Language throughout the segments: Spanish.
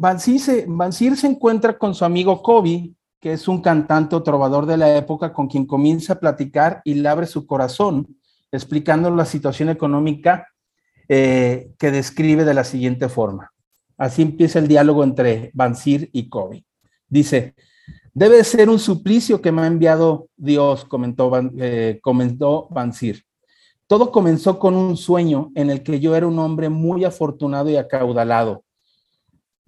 Bansir se, se encuentra con su amigo Kobe, que es un cantante o trovador de la época con quien comienza a platicar y le abre su corazón, explicando la situación económica eh, que describe de la siguiente forma. Así empieza el diálogo entre Bansir y Kobe. Dice, debe ser un suplicio que me ha enviado Dios, comentó, eh, comentó Bansir. Todo comenzó con un sueño en el que yo era un hombre muy afortunado y acaudalado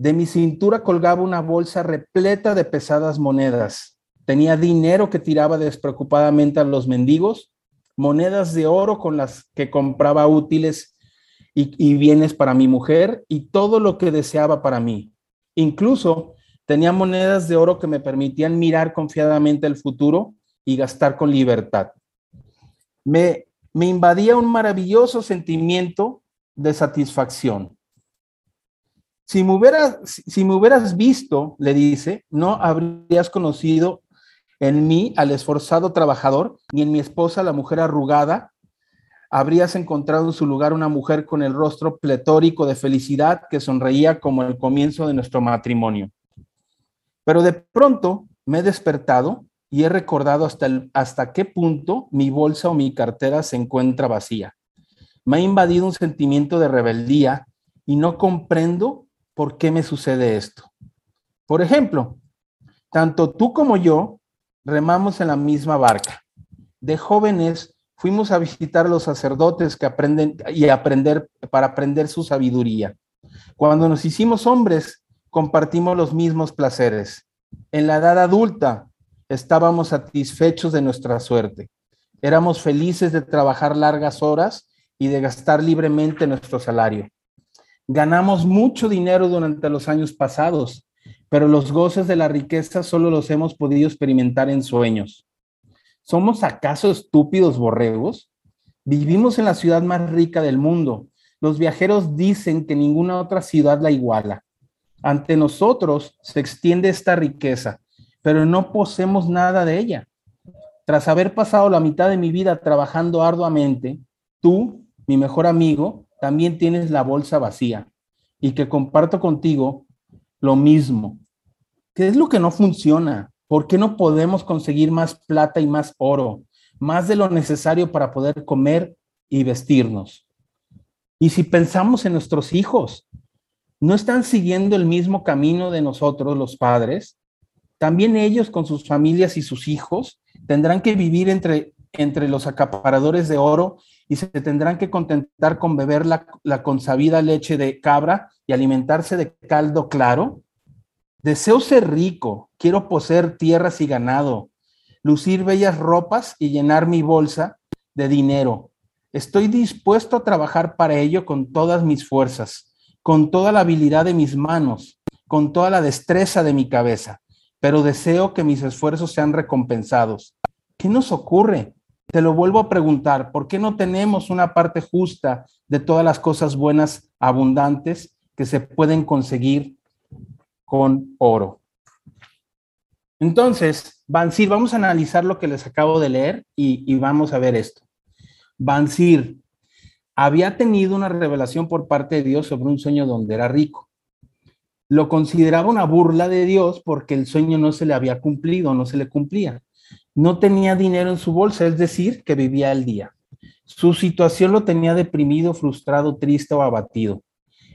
de mi cintura colgaba una bolsa repleta de pesadas monedas. Tenía dinero que tiraba despreocupadamente a los mendigos, monedas de oro con las que compraba útiles y, bienes para mi mujer y todo lo que deseaba para mí. Incluso tenía monedas de oro que me permitían mirar confiadamente el futuro y gastar con libertad. Me, me invadía un maravilloso sentimiento de satisfacción. Si me, hubieras, visto, le dice, no habrías conocido en mí al esforzado trabajador, ni en mi esposa la mujer arrugada. Habrías encontrado en su lugar una mujer con el rostro pletórico de felicidad que sonreía como el comienzo de nuestro matrimonio. Pero de pronto me he despertado y he recordado hasta, hasta qué punto mi bolsa o mi cartera se encuentra vacía. Me ha invadido un sentimiento de rebeldía y no comprendo por qué me sucede esto. Por ejemplo, tanto tú como yo remamos en la misma barca. De jóvenes fuimos a visitar a los sacerdotes que aprenden y aprender para aprender su sabiduría. Cuando nos hicimos hombres, compartimos los mismos placeres. En la edad adulta, estábamos satisfechos de nuestra suerte. Éramos felices de trabajar largas horas y de gastar libremente nuestro salario. Ganamos mucho dinero durante los años pasados, pero los goces de la riqueza solo los hemos podido experimentar en sueños. ¿Somos acaso estúpidos borregos? Vivimos en la ciudad más rica del mundo. Los viajeros dicen que ninguna otra ciudad la iguala. Ante nosotros se extiende esta riqueza, pero no poseemos nada de ella. Tras haber pasado la mitad de mi vida trabajando arduamente, tú, mi mejor amigo, también tienes la bolsa vacía y que comparto contigo lo mismo. ¿Qué es lo que no funciona? ¿Por qué no podemos conseguir más plata y más oro? Más de lo necesario para poder comer y vestirnos. Y si pensamos en nuestros hijos, ¿no están siguiendo el mismo camino de nosotros los padres? También ellos con sus familias y sus hijos tendrán que vivir entre, entre los acaparadores de oro y se tendrán que contentar con beber la, la consabida leche de cabra y alimentarse de caldo claro? Deseo ser rico, quiero poseer tierras y ganado, lucir bellas ropas y llenar mi bolsa de dinero. Estoy dispuesto a trabajar para ello con todas mis fuerzas, con toda la habilidad de mis manos, con toda la destreza de mi cabeza, pero deseo que mis esfuerzos sean recompensados. ¿Qué nos ocurre? te lo vuelvo a preguntar, ¿por qué no tenemos una parte justa de todas las cosas buenas, abundantes, que se pueden conseguir con oro? Entonces, Bansir, vamos a analizar lo que les acabo de leer y, vamos a ver esto. Bansir había tenido una revelación por parte de Dios sobre un sueño donde era rico. Lo consideraba una burla de Dios porque el sueño no se le había cumplido, no se le cumplía. No tenía dinero en su bolsa, es decir, que vivía al día. Su situación lo tenía deprimido, frustrado, triste o abatido.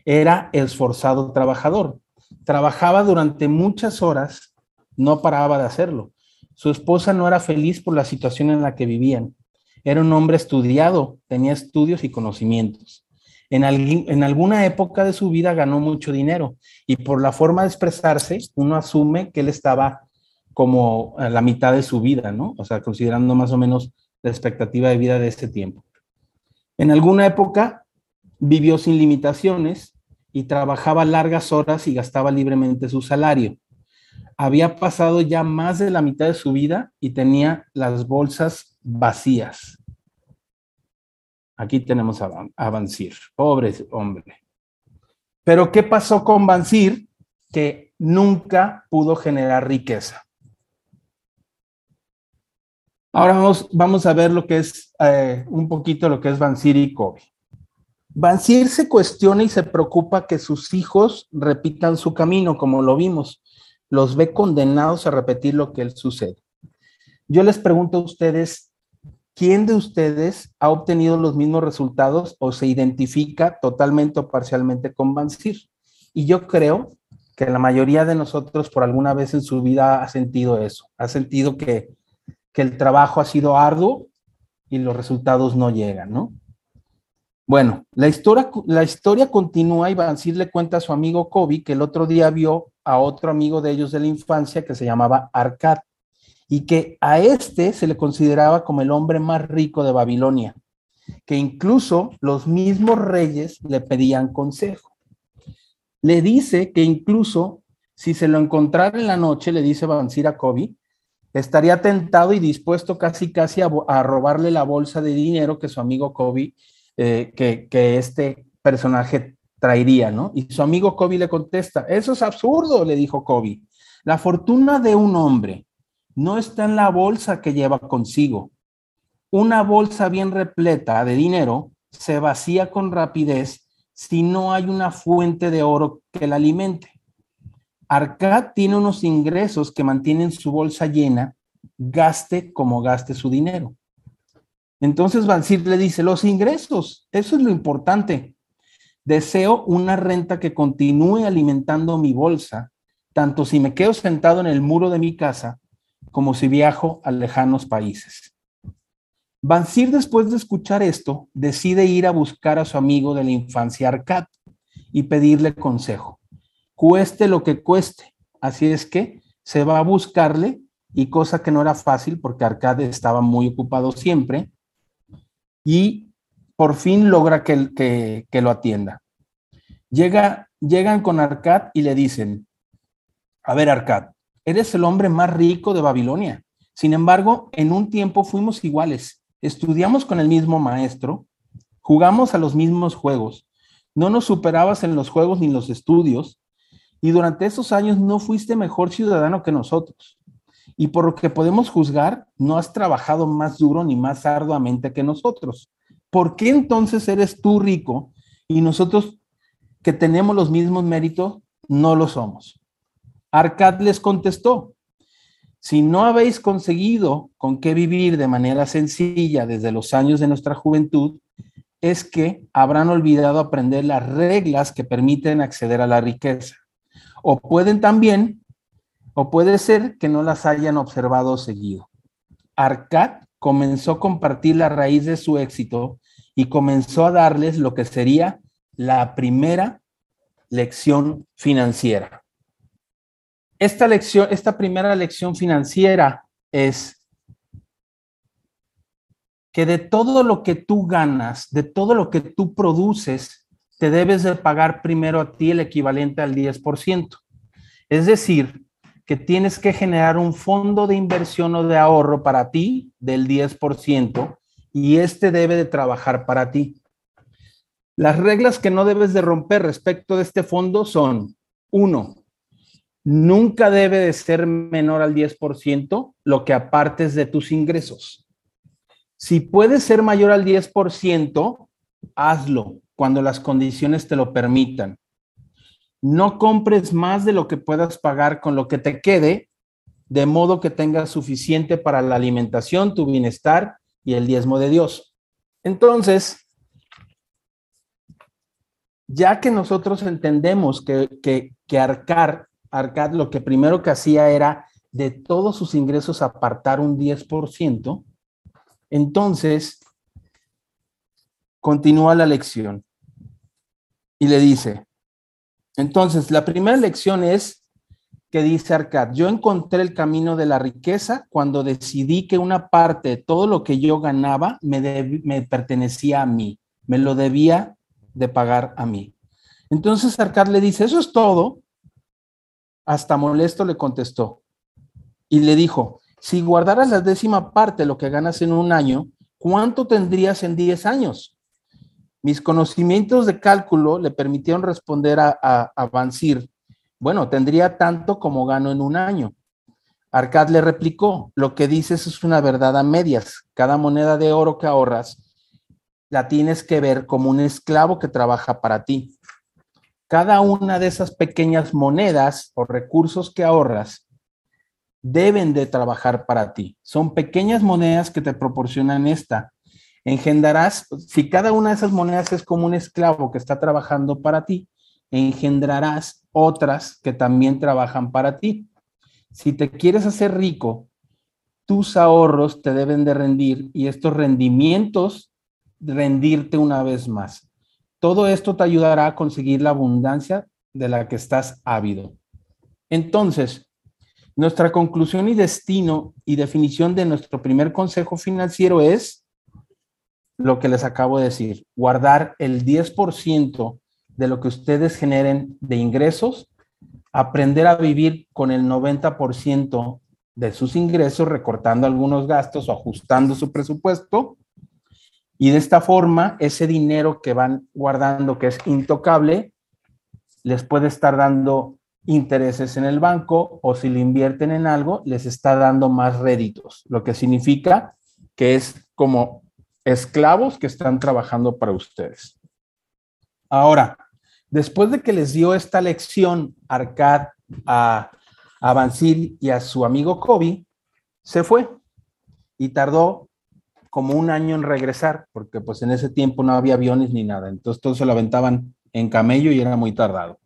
Era esforzado trabajador. Trabajaba durante muchas horas, no paraba de hacerlo. Su esposa no era feliz por la situación en la que vivían. Era un hombre estudiado, tenía estudios y conocimientos. En, en, alguna época de su vida ganó mucho dinero y por la forma de expresarse, uno asume que él estaba como la mitad de su vida, ¿no? O sea, considerando más o menos la expectativa de vida de ese tiempo. En alguna época vivió sin limitaciones y trabajaba largas horas y gastaba libremente su salario. Había pasado ya más de la mitad de su vida y tenía las bolsas vacías. Aquí tenemos a, Bansir, pobre hombre. Pero ¿qué pasó con Bansir? Que nunca pudo generar riqueza. Ahora vamos, vamos a ver lo que es eh, un poquito lo que es Bansir y Kobe. Bansir se cuestiona y se preocupa que sus hijos repitan su camino, como lo vimos. Los ve condenados a repetir lo que él sucede. Yo les pregunto a ustedes, ¿quién de ustedes ha obtenido los mismos resultados o se identifica totalmente o parcialmente con Bansir? Y yo creo que la mayoría de nosotros por alguna vez en su vida ha sentido eso, ha sentido que, el trabajo ha sido arduo y los resultados no llegan, ¿no? Bueno, la historia, la historia continúa y Bansir le cuenta a su amigo Kobe que el otro día vio a otro amigo de ellos de la infancia que se llamaba Arcad y que a este se le consideraba como el hombre más rico de Babilonia, que incluso los mismos reyes le pedían consejo le dice que incluso si se lo encontrara en la noche, le dice Bansir a Kobe, estaría tentado y dispuesto casi casi a, robarle la bolsa de dinero que su amigo Kobe, eh, que, que este personaje traería, ¿no? Y su amigo Kobe le contesta, eso es absurdo, le dijo Kobe. La fortuna de un hombre no está en la bolsa que lleva consigo. Una bolsa bien repleta de dinero se vacía con rapidez si no hay una fuente de oro que la alimente. Arcad tiene unos ingresos que mantienen su bolsa llena, gaste como gaste su dinero. Entonces Bansir le dice, los ingresos, eso es lo importante. Deseo una renta que continúe alimentando mi bolsa, tanto si me quedo sentado en el muro de mi casa como si viajo a lejanos países. Bansir, después de escuchar esto, decide ir a buscar a su amigo de la infancia, Arcad, y pedirle consejo. Cueste lo que cueste. Así es que se va a buscarle, y cosa que no era fácil porque Arcad estaba muy ocupado siempre, y por fin logra que, que, lo atienda. Llega, llegan con Arcad y le dicen, a ver Arcad, eres el hombre más rico de Babilonia. Sin embargo, en un tiempo fuimos iguales estudiamos con el mismo maestro, jugamos a los mismos juegos, no nos superabas en los juegos ni en los estudios, y durante esos años no fuiste mejor ciudadano que nosotros. Y por lo que podemos juzgar, no has trabajado más duro ni más arduamente que nosotros. ¿Por qué entonces eres tú rico y nosotros que tenemos los mismos méritos no lo somos? Arcad les contestó, si no habéis conseguido con qué vivir de manera sencilla desde los años de nuestra juventud, es que habrán olvidado aprender las reglas que permiten acceder a la riqueza. O pueden también, o puede ser que no las hayan observado o seguido. Arcad comenzó a compartir la raíz de su éxito y comenzó a darles lo que sería la primera lección financiera. Esta lección, esta primera lección financiera es que de todo lo que tú ganas, de todo lo que tú produces, te debes de pagar primero a ti el equivalente al 10%. Es decir, que tienes que generar un fondo de inversión o de ahorro para ti del 10% y este debe de trabajar para ti. Las reglas que no debes de romper respecto de este fondo son, uno, nunca debe de ser menor al 10% lo que apartes de tus ingresos. Si puede ser mayor al 10%, hazlo cuando las condiciones te lo permitan. No compres más de lo que puedas pagar con lo que te quede, de modo que tengas suficiente para la alimentación, tu bienestar y el diezmo de Dios. Entonces, ya que nosotros entendemos que, que, que arcar Arcad lo que primero que hacía era de todos sus ingresos apartar un 10%, entonces continúa la lección. Y le dice, entonces la primera lección es que dice Arcad, yo encontré el camino de la riqueza cuando decidí que una parte de todo lo que yo ganaba me, me pertenecía a mí, me lo debía de pagar a mí. Entonces Arcad le dice, eso es todo, hasta molesto le contestó y le dijo, si guardaras la décima parte de lo que ganas en un año, ¿cuánto tendrías en 10 años? Mis conocimientos de cálculo le permitieron responder a, a, Bansir, bueno, tendría tanto como gano en un año. Arcad le replicó, lo que dices es una verdad a medias. Cada moneda de oro que ahorras la tienes que ver como un esclavo que trabaja para ti. Cada una de esas pequeñas monedas o recursos que ahorras deben de trabajar para ti. Son pequeñas monedas que te proporcionan esta. Engendrarás, si cada una de esas monedas es como un esclavo que está trabajando para ti, engendrarás otras que también trabajan para ti. Si te quieres hacer rico, tus ahorros te deben de rendir y estos rendimientos rendirte una vez más. Todo esto te ayudará a conseguir la abundancia de la que estás ávido. Entonces, nuestra conclusión y destino y definición de nuestro primer consejo financiero es lo que les acabo de decir, guardar el 10% de lo que ustedes generen de ingresos, aprender a vivir con el 90% de sus ingresos, recortando algunos gastos o ajustando su presupuesto y de esta forma, ese dinero que van guardando, que es intocable, les puede estar dando intereses en el banco o si le invierten en algo, les está dando más réditos, lo que significa que es como esclavos que están trabajando para ustedes. Ahora, después de que les dio esta lección Arcad a, a y a su amigo Kobe, se fue y tardó como un año en regresar, porque pues en ese tiempo no había aviones ni nada, entonces todo se lo aventaban en camello y era muy tardado.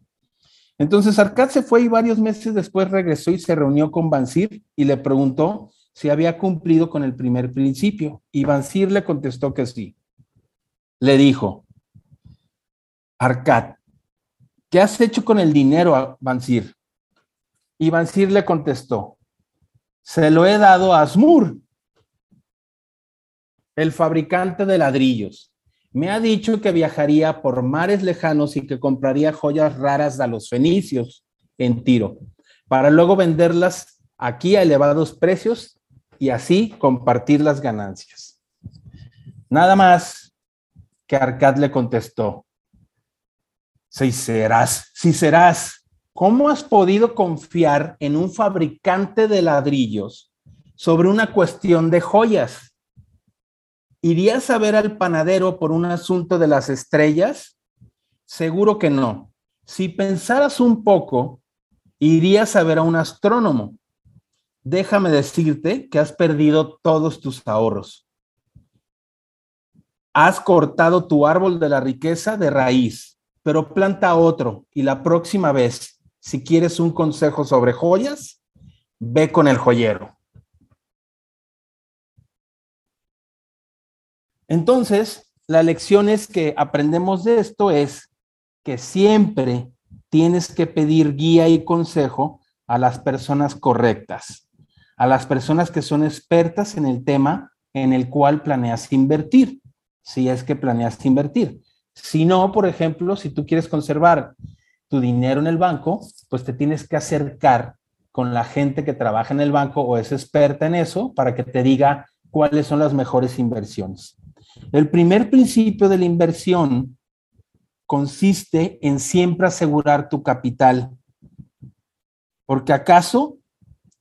Entonces Arcad se fue y varios meses después regresó y se reunió con Bansir y le preguntó si había cumplido con el primer principio. Y Bansir le contestó que sí. Le dijo, Arcad, ¿qué has hecho con el dinero, Bansir? Y Bansir le contestó, se lo he dado a Asmur, el fabricante de ladrillos. Me ha dicho que viajaría por mares lejanos y que compraría joyas raras a los fenicios en Tiro, para luego venderlas aquí a elevados precios y así compartir las ganancias. Nada más que Arcad le contestó, si serás, si serás, ¿cómo has podido confiar en un fabricante de ladrillos sobre una cuestión de joyas? ¿Irías a ver al panadero por un asunto de las estrellas? Seguro que no. Si pensaras un poco, irías a ver a un astrónomo. Déjame decirte que has perdido todos tus ahorros. Has cortado tu árbol de la riqueza de raíz, pero planta otro y la próxima vez, si quieres un consejo sobre joyas, ve con el joyero. Entonces, la lección es que aprendemos de esto es que siempre tienes que pedir guía y consejo a las personas correctas, a las personas que son expertas en el tema en el cual planeas invertir, si es que planeas invertir. Si no, por ejemplo, si tú quieres conservar tu dinero en el banco, pues te tienes que acercar con la gente que trabaja en el banco o es experta en eso para que te diga cuáles son las mejores inversiones. El primer principio de la inversión consiste en siempre asegurar tu capital. Porque acaso,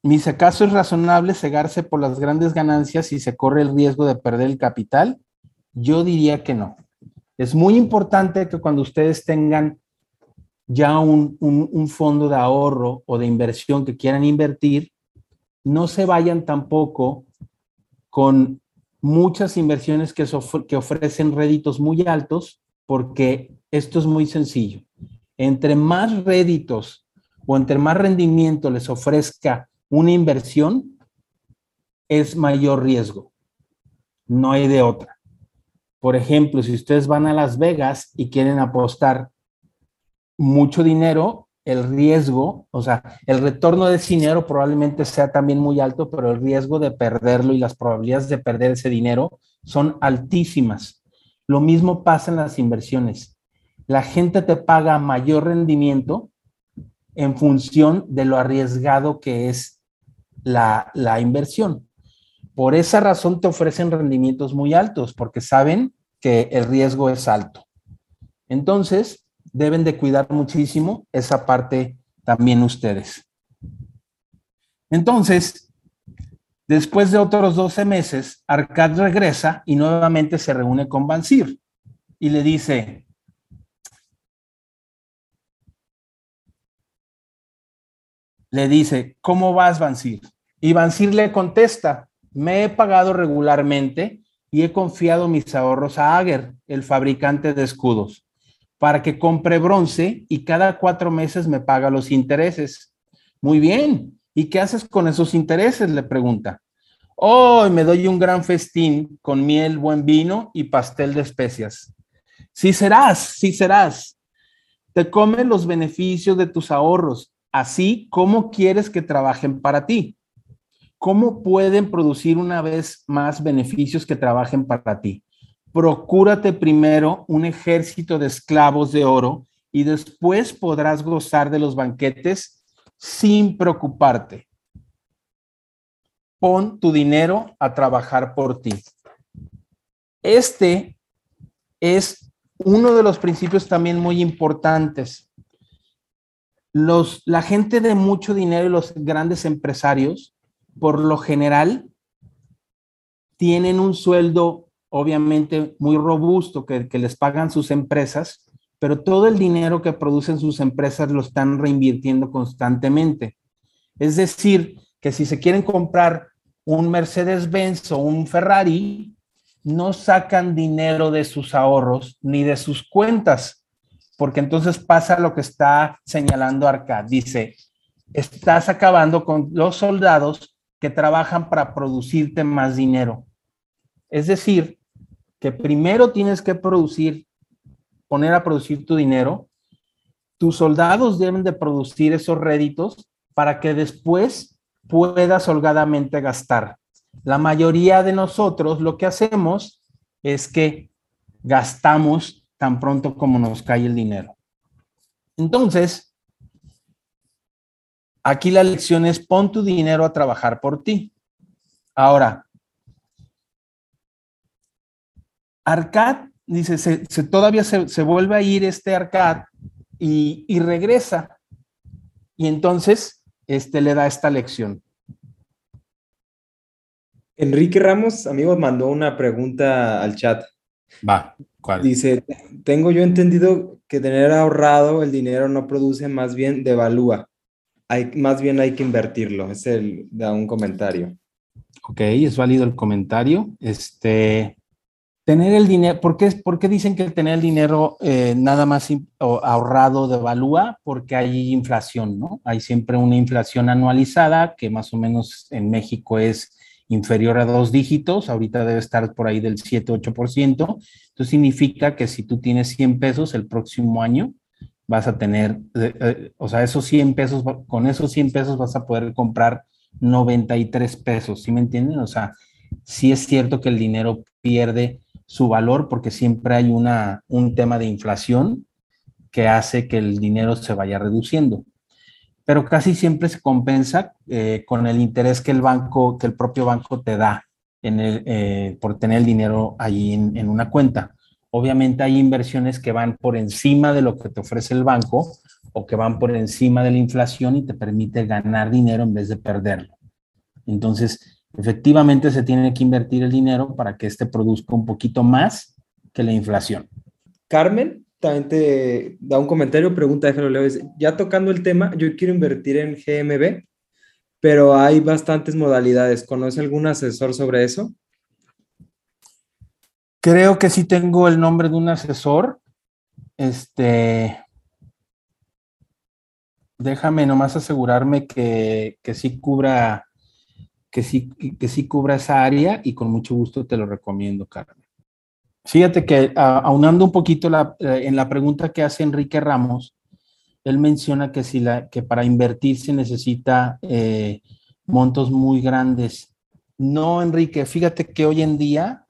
mis acaso es razonable cegarse por las grandes ganancias y se corre el riesgo de perder el capital? Yo diría que no. Es muy importante que cuando ustedes tengan ya un, un fondo de ahorro o de inversión que quieran invertir, no se vayan tampoco con muchas inversiones que, que ofrecen réditos muy altos porque esto es muy sencillo. Entre más réditos o entre más rendimiento les ofrezca una inversión, es mayor riesgo. No hay de otra. Por ejemplo, si ustedes van a Las Vegas y quieren apostar mucho dinero, el riesgo, o sea, el retorno de dinero probablemente sea también muy alto, pero el riesgo de perderlo y las probabilidades de perder ese dinero son altísimas. Lo mismo pasa en las inversiones. La gente te paga mayor rendimiento en función de lo arriesgado que es la, la inversión. Por esa razón te ofrecen rendimientos muy altos, porque saben que el riesgo es alto. Entonces, deben de cuidar muchísimo esa parte también ustedes. Entonces, después de otros 12 meses, Arcad regresa y nuevamente se reúne con Bansir y le dice, le dice, ¿cómo vas, Bansir? Y Bansir le contesta, me he pagado regularmente y he confiado mis ahorros a Ager, el fabricante de escudos, para que compre bronce y cada cuatro meses me paga los intereses. Muy bien. ¿Y qué haces con esos intereses? Le pregunta. Hoy me doy un gran festín con miel, buen vino y pastel de especias. Sí serás, sí serás. Te comen los beneficios de tus ahorros, así como quieres que trabajen para ti. ¿Cómo pueden producir una vez más beneficios que trabajen para ti? Procúrate primero un ejército de esclavos de oro y después podrás gozar de los banquetes sin preocuparte. Pon tu dinero a trabajar por ti. Este es uno de los principios también muy importantes. Los, la gente de mucho dinero y los grandes empresarios por lo general tienen un sueldo obviamente muy robusto que, les pagan sus empresas, pero todo el dinero que producen sus empresas lo están reinvirtiendo constantemente. Es decir, que si se quieren comprar un Mercedes-Benz o un Ferrari, no sacan dinero de sus ahorros ni de sus cuentas, porque entonces pasa lo que está señalando Arcad. Dice, estás acabando con los soldados que trabajan para producirte más dinero. Es decir, que primero tienes que producir, poner a producir tu dinero. Tus soldados deben de producir esos réditos para que después puedas holgadamente gastar. La mayoría de nosotros lo que hacemos es que gastamos tan pronto como nos cae el dinero. Entonces, Aquí la lección es pon tu dinero a trabajar por ti. Ahora, Arcad, dice, se, todavía se, vuelve a ir este Arcad y, regresa. Y entonces, este le da esta lección. Enrique Ramos, amigos, mandó una pregunta al chat. Va, ¿cuál? Dice, tengo yo entendido que tener ahorrado el dinero no produce, más bien devalúa más bien hay que invertirlo, es el, da un comentario. Ok, es válido el comentario. Este, tener el dinero, ¿por qué, ¿por dicen que tener el dinero eh, nada más ahorrado devalúa? Porque hay inflación, ¿no? Hay siempre una inflación anualizada que más o menos en México es inferior a dos dígitos, ahorita debe estar por ahí del 7-8%. Entonces significa que si tú tienes 100 pesos el próximo año, vas a tener, eh, eh, o sea, esos 100 pesos, con esos 100 pesos vas a poder comprar 93 pesos, ¿sí me entienden? O sea, sí es cierto que el dinero pierde su valor porque siempre hay una, un tema de inflación que hace que el dinero se vaya reduciendo. Pero casi siempre se compensa eh, con el interés que el banco, que el propio banco te da en el, por tener el dinero ahí en, en una cuenta. Obviamente hay inversiones que van por encima de lo que te ofrece el banco o que van por encima de la inflación y te permite ganar dinero en vez de perderlo. Entonces, efectivamente se tiene que invertir el dinero para que este produzca un poquito más que la inflación. Carmen también te da un comentario, pregunta, déjalo leo, ya tocando el tema, yo quiero invertir en GMB, pero hay bastantes modalidades. ¿Conoce algún asesor sobre eso? Creo que sí tengo el nombre de un asesor. Este. Déjame nomás asegurarme que, que sí cubra, que sí, que sí cubra esa área y con mucho gusto te lo recomiendo, Carmen. Fíjate que aunando un poquito la, eh, en la pregunta que hace Enrique Ramos, él menciona que, si la, que para invertir se necesita eh, montos muy grandes. No, Enrique, fíjate que hoy en día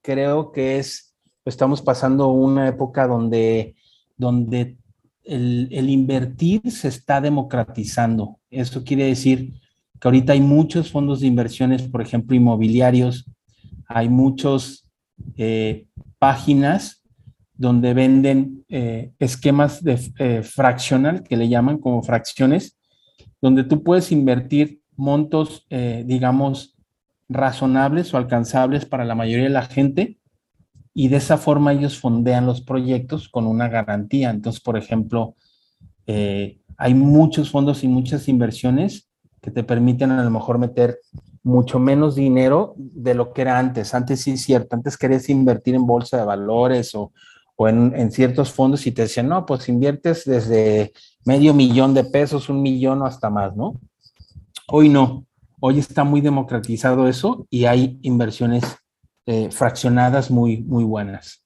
creo que es, estamos pasando una época donde, donde el, el, invertir se está democratizando. Eso quiere decir que ahorita hay muchos fondos de inversiones, por ejemplo, inmobiliarios, hay muchas eh, páginas donde venden eh, esquemas de eh, fraccional, que le llaman como fracciones, donde tú puedes invertir montos, digamos, razonables o alcanzables para la mayoría de la gente y de esa forma ellos fondean los proyectos con una garantía. Entonces, por ejemplo, hay muchos fondos y muchas inversiones que te permiten a lo mejor meter mucho menos dinero de lo que era antes. Antes sí es cierto, antes querías invertir en bolsa de valores o, o en, ciertos fondos y te decían, no, pues inviertes desde medio millón de pesos, un millón o hasta más, ¿no? Hoy no, hoy está muy democratizado eso y hay inversiones eh, fraccionadas muy, muy buenas.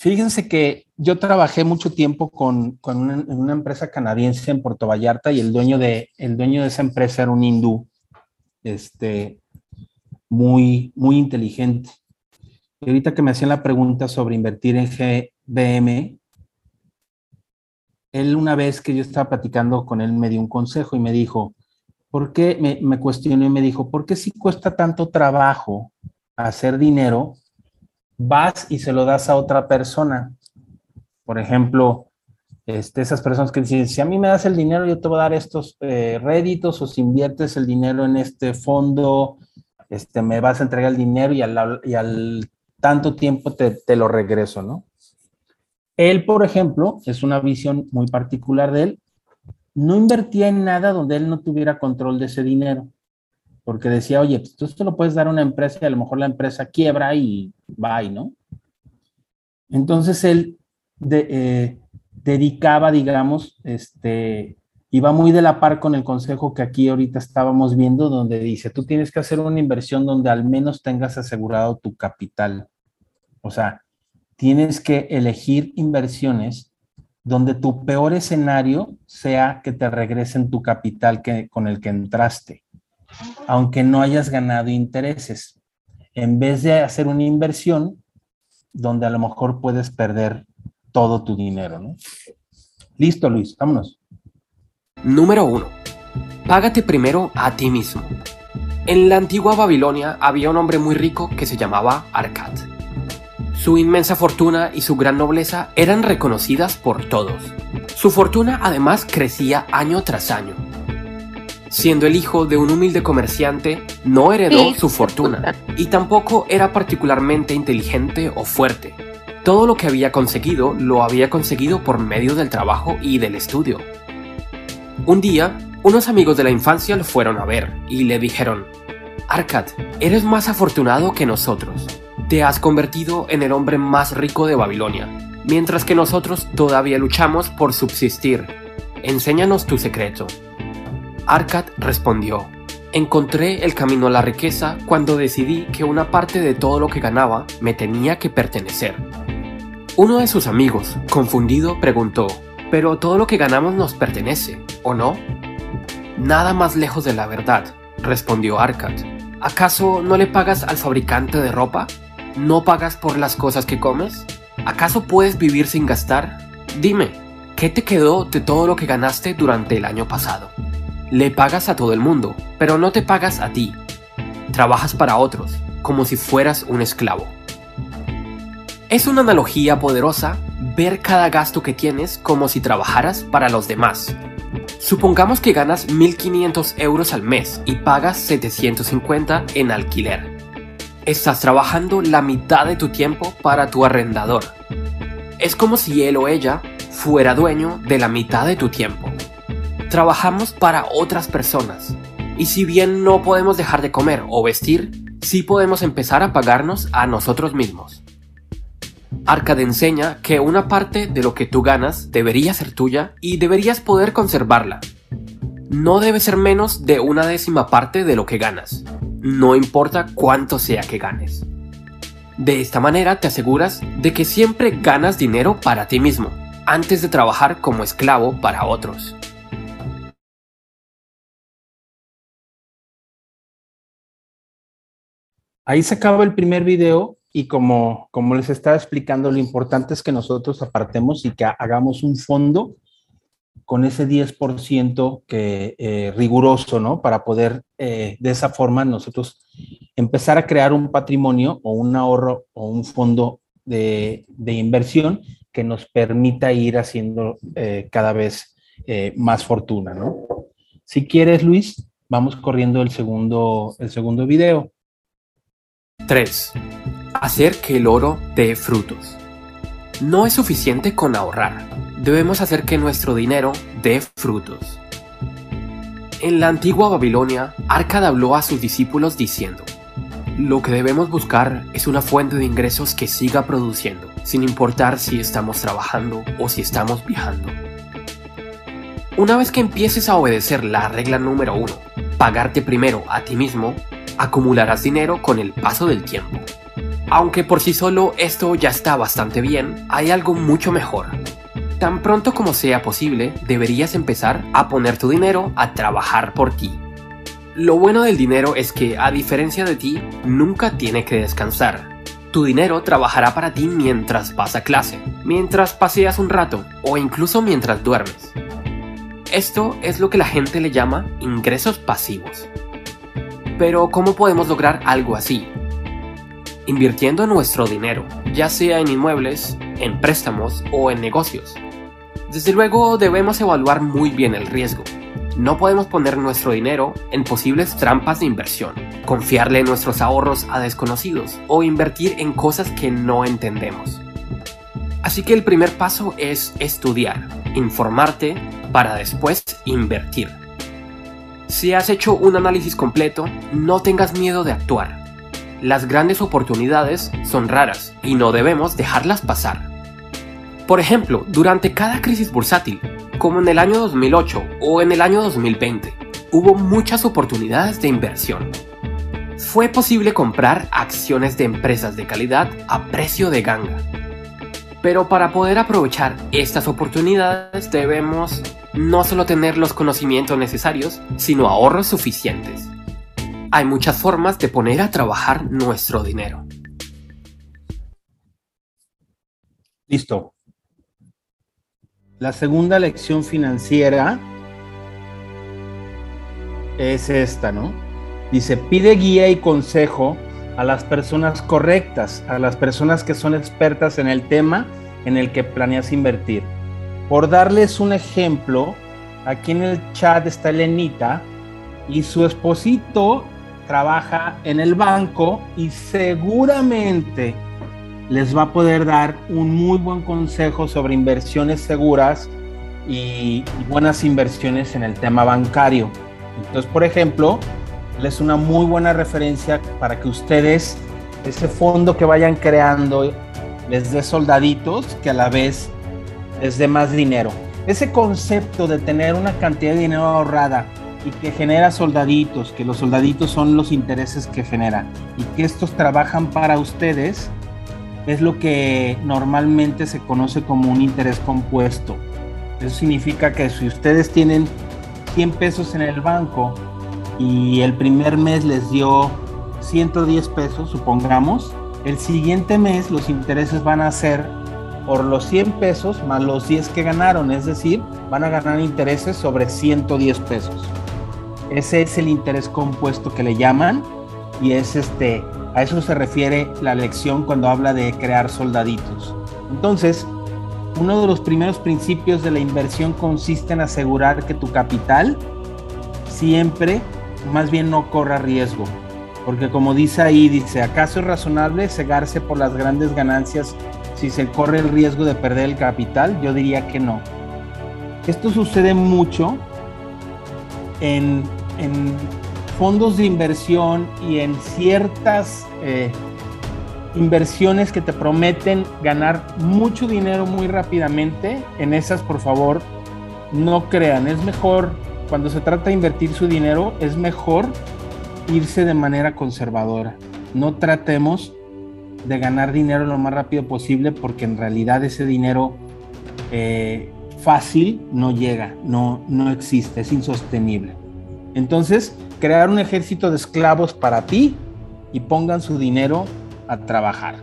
Fíjense que yo trabajé mucho tiempo con, con una, una empresa canadiense en Puerto Vallarta y el dueño de, el dueño de esa empresa era un hindú, este, muy, muy inteligente. Y ahorita que me hacían la pregunta sobre invertir en GBM, él una vez que yo estaba platicando con él me dio un consejo y me dijo, ¿por qué? Me, me cuestionó y me dijo, ¿por qué si cuesta tanto trabajo hacer dinero, vas y se lo das a otra persona? Por ejemplo, este, esas personas que dicen, si a mí me das el dinero, yo te voy a dar estos eh, réditos, o si inviertes el dinero en este fondo, este, me vas a entregar el dinero y al, tanto tiempo te, te lo regreso, ¿no? Él, por ejemplo, es una visión muy particular de él, no invertía en nada donde él no tuviera control de ese dinero, porque decía, oye, pues tú esto lo puedes dar a una empresa y a lo mejor la empresa quiebra y va, ¿no? Entonces él de, eh, dedicaba, digamos, este, iba muy de la par con el consejo que aquí ahorita estábamos viendo, donde dice, tú tienes que hacer una inversión donde al menos tengas asegurado tu capital. O sea, tienes que elegir inversiones donde tu peor escenario sea que te regresen tu capital que, con el que entraste, aunque no hayas ganado intereses, en vez de hacer una inversión donde a lo mejor puedes perder todo tu dinero. Listo, Luis, vámonos. Número 1. Págate primero a ti mismo. En la antigua Babilonia había un hombre muy rico que se llamaba Arcad. Su inmensa fortuna y su gran nobleza eran reconocidas por todos. Su fortuna además crecía año tras año. Siendo el hijo de un humilde comerciante, no heredó su fortuna y tampoco era particularmente inteligente o fuerte. Todo lo que había conseguido lo había conseguido por medio del trabajo y del estudio. Un día, unos amigos de la infancia lo fueron a ver y le dijeron, Arcad, eres más afortunado que nosotros. Te has convertido en el hombre más rico de Babilonia, mientras que nosotros todavía luchamos por subsistir. Enséñanos tu secreto. Arcad respondió, Encontré el camino a la riqueza cuando decidí que una parte de todo lo que ganaba me tenía que pertenecer. Uno de sus amigos, confundido, preguntó, ¿pero todo lo que ganamos nos pertenece, o no? Nada más lejos de la verdad, respondió Arcad. ¿Acaso no le pagas al fabricante de ropa? ¿No pagas por las cosas que comes? ¿Acaso puedes vivir sin gastar? Dime, ¿qué te quedó de todo lo que ganaste durante el año pasado? Le pagas a todo el mundo, pero no te pagas a ti. Trabajas para otros, como si fueras un esclavo. Es una analogía poderosa ver cada gasto que tienes como si trabajaras para los demás. Supongamos que ganas 1.500 euros al mes y pagas 750 en alquiler. Estás trabajando la mitad de tu tiempo para tu arrendador. Es como si él o ella fuera dueño de la mitad de tu tiempo. Trabajamos para otras personas. Y si bien no podemos dejar de comer o vestir, sí podemos empezar a pagarnos a nosotros mismos. Arcade enseña que una parte de lo que tú ganas debería ser tuya y deberías poder conservarla. No debe ser menos de una décima parte de lo que ganas, no importa cuánto sea que ganes. De esta manera te aseguras de que siempre ganas dinero para ti mismo, antes de trabajar como esclavo para otros. Ahí se acaba el primer video y como, como les estaba explicando, lo importante es que nosotros apartemos y que hagamos un fondo con ese 10% que, eh, riguroso, ¿no? Para poder eh, de esa forma nosotros empezar a crear un patrimonio o un ahorro o un fondo de, de inversión que nos permita ir haciendo eh, cada vez más fortuna, ¿no? Si quieres, Luis, vamos corriendo el segundo, el segundo video. 3. Hacer que el oro dé frutos. No es suficiente con ahorrar, debemos hacer que nuestro dinero dé frutos. En la antigua Babilonia, Arcad habló a sus discípulos diciendo, lo que debemos buscar es una fuente de ingresos que siga produciendo, sin importar si estamos trabajando o si estamos viajando. Una vez que empieces a obedecer la regla número uno, pagarte primero a ti mismo, acumularás dinero con el paso del tiempo. Aunque por sí solo esto ya está bastante bien, hay algo mucho mejor. Tan pronto como sea posible, deberías empezar a poner tu dinero a trabajar por ti. Lo bueno del dinero es que, a diferencia de ti, nunca tiene que descansar. Tu dinero trabajará para ti mientras vas a clase, mientras paseas un rato o incluso mientras duermes. Esto es lo que la gente le llama ingresos pasivos. Pero ¿cómo podemos lograr algo así? Invirtiendo nuestro dinero, ya sea en inmuebles, en préstamos o en negocios. Desde luego debemos evaluar muy bien el riesgo. No podemos poner nuestro dinero en posibles trampas de inversión, confiarle nuestros ahorros a desconocidos o invertir en cosas que no entendemos. Así que el primer paso es estudiar, informarte para después invertir. Si has hecho un análisis completo, no tengas miedo de actuar. Las grandes oportunidades son raras y no debemos dejarlas pasar. Por ejemplo, durante cada crisis bursátil, como en el año 2008 o en el año 2020, hubo muchas oportunidades de inversión. Fue posible comprar acciones de empresas de calidad a precio de ganga. Pero para poder aprovechar estas oportunidades debemos no solo tener los conocimientos necesarios, sino ahorros suficientes. Hay muchas formas de poner a trabajar nuestro dinero. Listo. La segunda lección financiera es esta, ¿no? Dice, pide guía y consejo a las personas correctas, a las personas que son expertas en el tema en el que planeas invertir. Por darles un ejemplo, aquí en el chat está Elenita y su esposito trabaja en el banco y seguramente les va a poder dar un muy buen consejo sobre inversiones seguras y, buenas inversiones en el tema bancario. Entonces, por ejemplo, es una muy buena referencia para que ustedes, ese fondo que vayan creando, les dé soldaditos que a la vez les dé más dinero. Ese concepto de tener una cantidad de dinero ahorrada y que genera soldaditos, que los soldaditos son los intereses que generan y que estos trabajan para ustedes, es lo que normalmente se conoce como un interés compuesto. Eso significa que si ustedes tienen 100 pesos en el banco y el primer mes les dio 110 pesos, supongamos, el siguiente mes los intereses van a ser por los 100 pesos más los 10 que ganaron, es decir, van a ganar intereses sobre 110 pesos. Ese es el interés compuesto que le llaman y es este, a eso se refiere la lección cuando habla de crear soldaditos. Entonces, uno de los primeros principios de la inversión consiste en asegurar que tu capital siempre, más bien no corra riesgo. Porque como dice ahí, dice, ¿acaso es razonable cegarse por las grandes ganancias si se corre el riesgo de perder el capital? Yo diría que no. Esto sucede mucho en, fondos de inversión y en ciertas eh, inversiones que te prometen ganar mucho dinero muy rápidamente. En esas, por favor, no crean. Es mejor, cuando se trata de invertir su dinero, es mejor irse de manera conservadora. No tratemos de ganar dinero lo más rápido posible porque en realidad ese dinero eh, fácil no llega, no, no existe, es insostenible. Entonces, crear un ejército de esclavos para ti y pongan su dinero a trabajar.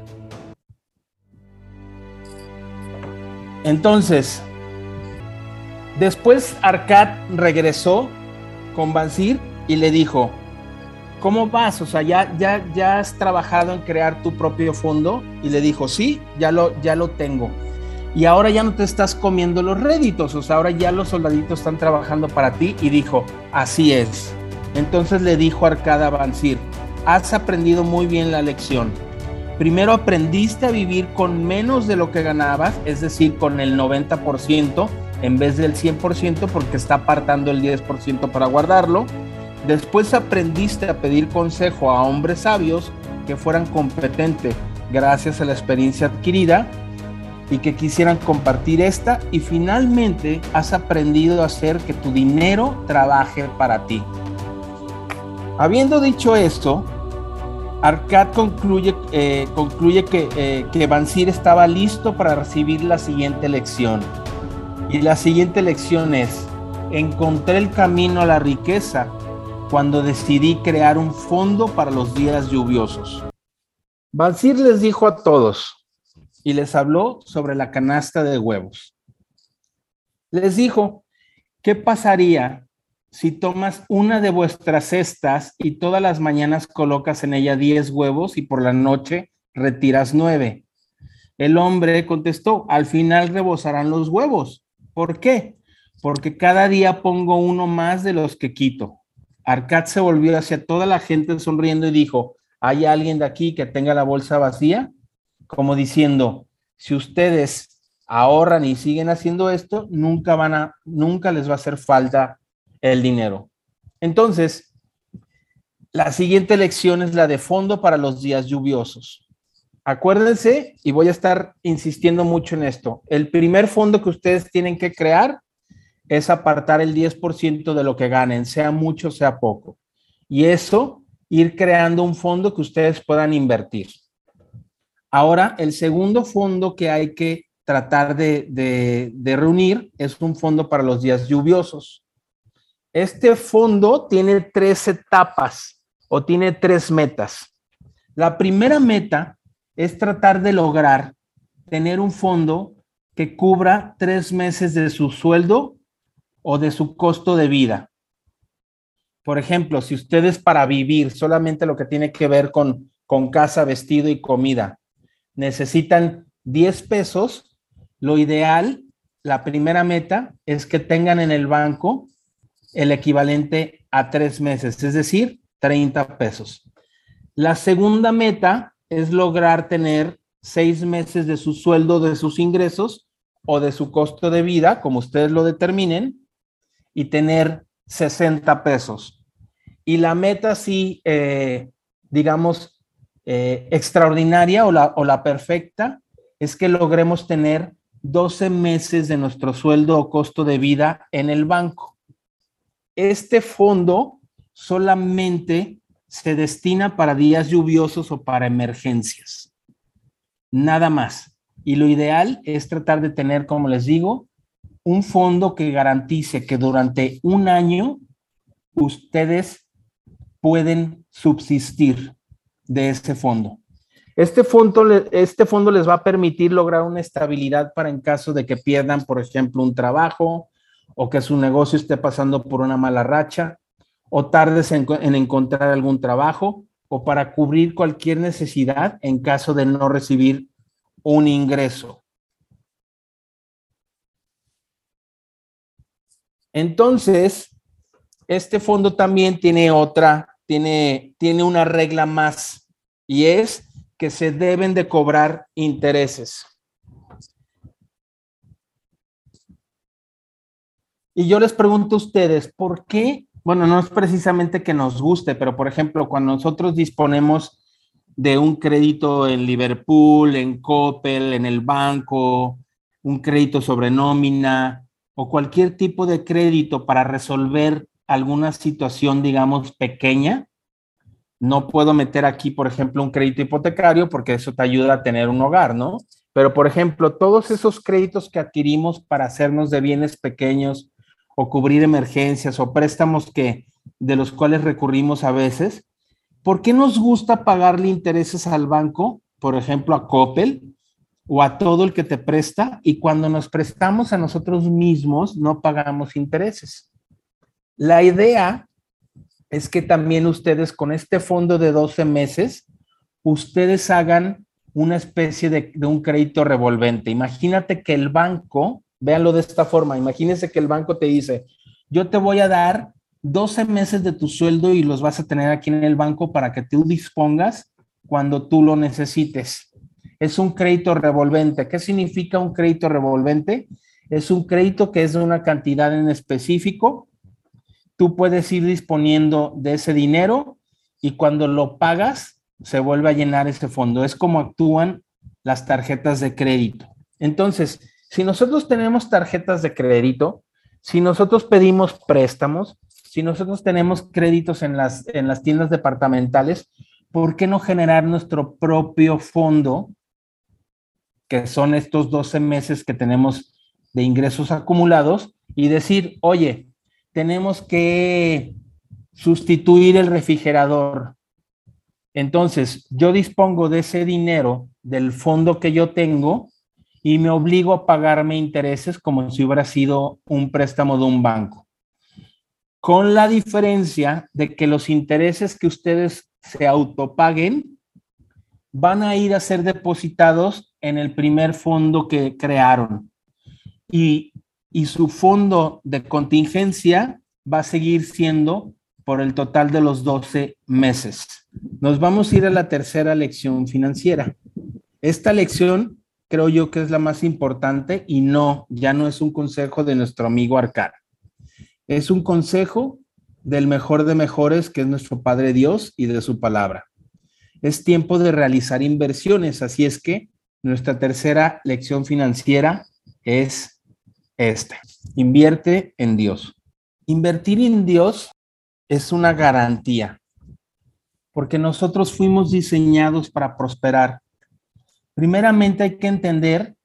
Entonces, después Arcad regresó con Bansir y le dijo, ¿cómo vas? O sea, ¿ya, ya, ya has trabajado en crear tu propio fondo. Y le dijo, sí, ya lo, ya lo tengo. y ahora ya no te estás comiendo los réditos, o sea, ahora ya los soldaditos están trabajando para ti y dijo, así es. Entonces le dijo Arcada Bansir, has aprendido muy bien la lección. Primero aprendiste a vivir con menos de lo que ganabas, es decir, con el 90% en vez del 100% porque está apartando el 10% para guardarlo. Después aprendiste a pedir consejo a hombres sabios que fueran competentes gracias a la experiencia adquirida y que quisieran compartir esta y finalmente has aprendido a hacer que tu dinero trabaje para ti. Habiendo dicho esto, Arcad concluye, eh, concluye que, eh, que Bansir estaba listo para recibir la siguiente lección. Y la siguiente lección es, encontré el camino a la riqueza cuando decidí crear un fondo para los días lluviosos. Bansir les dijo a todos, y les habló sobre la canasta de huevos. Les dijo, ¿qué pasaría si tomas una de vuestras cestas y todas las mañanas colocas en ella 10 huevos y por la noche retiras nueve? El hombre contestó, al final rebosarán los huevos. ¿Por qué? Porque cada día pongo uno más de los que quito. Arcad se volvió hacia toda la gente sonriendo y dijo, ¿hay alguien de aquí que tenga la bolsa vacía? como diciendo, si ustedes ahorran y siguen haciendo esto, nunca van a, nunca les va a hacer falta el dinero. Entonces, la siguiente lección es la de fondo para los días lluviosos. Acuérdense, y voy a estar insistiendo mucho en esto, el primer fondo que ustedes tienen que crear es apartar el 10% de lo que ganen, sea mucho, sea poco. Y eso, ir creando un fondo que ustedes puedan invertir. Ahora, el segundo fondo que hay que tratar de, reunir es un fondo para los días lluviosos. Este fondo tiene tres etapas o tiene tres metas. La primera meta es tratar de lograr tener un fondo que cubra tres meses de su sueldo o de su costo de vida. Por ejemplo, si ustedes para vivir solamente lo que tiene que ver con, con casa, vestido y comida, necesitan 10 pesos, lo ideal, la primera meta es que tengan en el banco el equivalente a tres meses, es decir, 30 pesos. La segunda meta es lograr tener seis meses de su sueldo, de sus ingresos o de su costo de vida, como ustedes lo determinen, y tener 60 pesos. Y la meta, sí, eh, digamos, eh, extraordinaria o la, o la perfecta es que logremos tener 12 meses de nuestro sueldo o costo de vida en el banco. Este fondo solamente se destina para días lluviosos o para emergencias. Nada más. Y lo ideal es tratar de tener, como les digo, un fondo que garantice que durante un año ustedes pueden subsistir de este fondo. Este fondo, este fondo les va a permitir lograr una estabilidad para en caso de que pierdan, por ejemplo, un trabajo o que su negocio esté pasando por una mala racha o tardes en, en encontrar algún trabajo o para cubrir cualquier necesidad en caso de no recibir un ingreso. Entonces, este fondo también tiene otra tiene, tiene una regla más y es que se deben de cobrar intereses. Y yo les pregunto a ustedes, ¿por qué? Bueno, no es precisamente que nos guste, pero por ejemplo, cuando nosotros disponemos de un crédito en Liverpool, en Coppel, en el banco, un crédito sobre nómina o cualquier tipo de crédito para resolver alguna situación, digamos, pequeña, no puedo meter aquí, por ejemplo, un crédito hipotecario porque eso te ayuda a tener un hogar, ¿no? Pero, por ejemplo, todos esos créditos que adquirimos para hacernos de bienes pequeños o cubrir emergencias o préstamos que de los cuales recurrimos a veces, ¿por qué nos gusta pagarle intereses al banco, por ejemplo, a Coppel o a todo el que te presta y cuando nos prestamos a nosotros mismos no pagamos intereses? La idea es que también ustedes con este fondo de 12 meses, ustedes hagan una especie de, un crédito revolvente. Imagínate que el banco, véanlo de esta forma, imagínense que el banco te dice, yo te voy a dar 12 meses de tu sueldo y los vas a tener aquí en el banco para que tú dispongas cuando tú lo necesites. Es un crédito revolvente. ¿Qué significa un crédito revolvente? Es un crédito que es de una cantidad en específico. Tú puedes ir disponiendo de ese dinero y cuando lo pagas se vuelve a llenar ese fondo. Es como actúan las tarjetas de crédito. Entonces, si nosotros tenemos tarjetas de crédito, si nosotros pedimos préstamos, si nosotros tenemos créditos en las, en las tiendas departamentales, ¿por qué no generar nuestro propio fondo, que son estos 12 meses que tenemos de ingresos acumulados, y decir, oye, tenemos que sustituir el refrigerador. Entonces, yo dispongo de ese dinero del fondo que yo tengo y me obligo a pagarme intereses como si hubiera sido un préstamo de un banco. Con la diferencia de que los intereses que ustedes se autopaguen van a ir a ser depositados en el primer fondo que crearon. Y, y su fondo de contingencia va a seguir siendo por el total de los 12 meses. Nos vamos a ir a la tercera lección financiera. Esta lección creo yo que es la más importante y no, ya no es un consejo de nuestro amigo Arcar. Es un consejo del mejor de mejores, que es nuestro Padre Dios y de su palabra. Es tiempo de realizar inversiones, así es que nuestra tercera lección financiera es esta. Invierte en Dios. Invertir en Dios es una garantía, porque nosotros fuimos diseñados para prosperar Primeramente hay que entender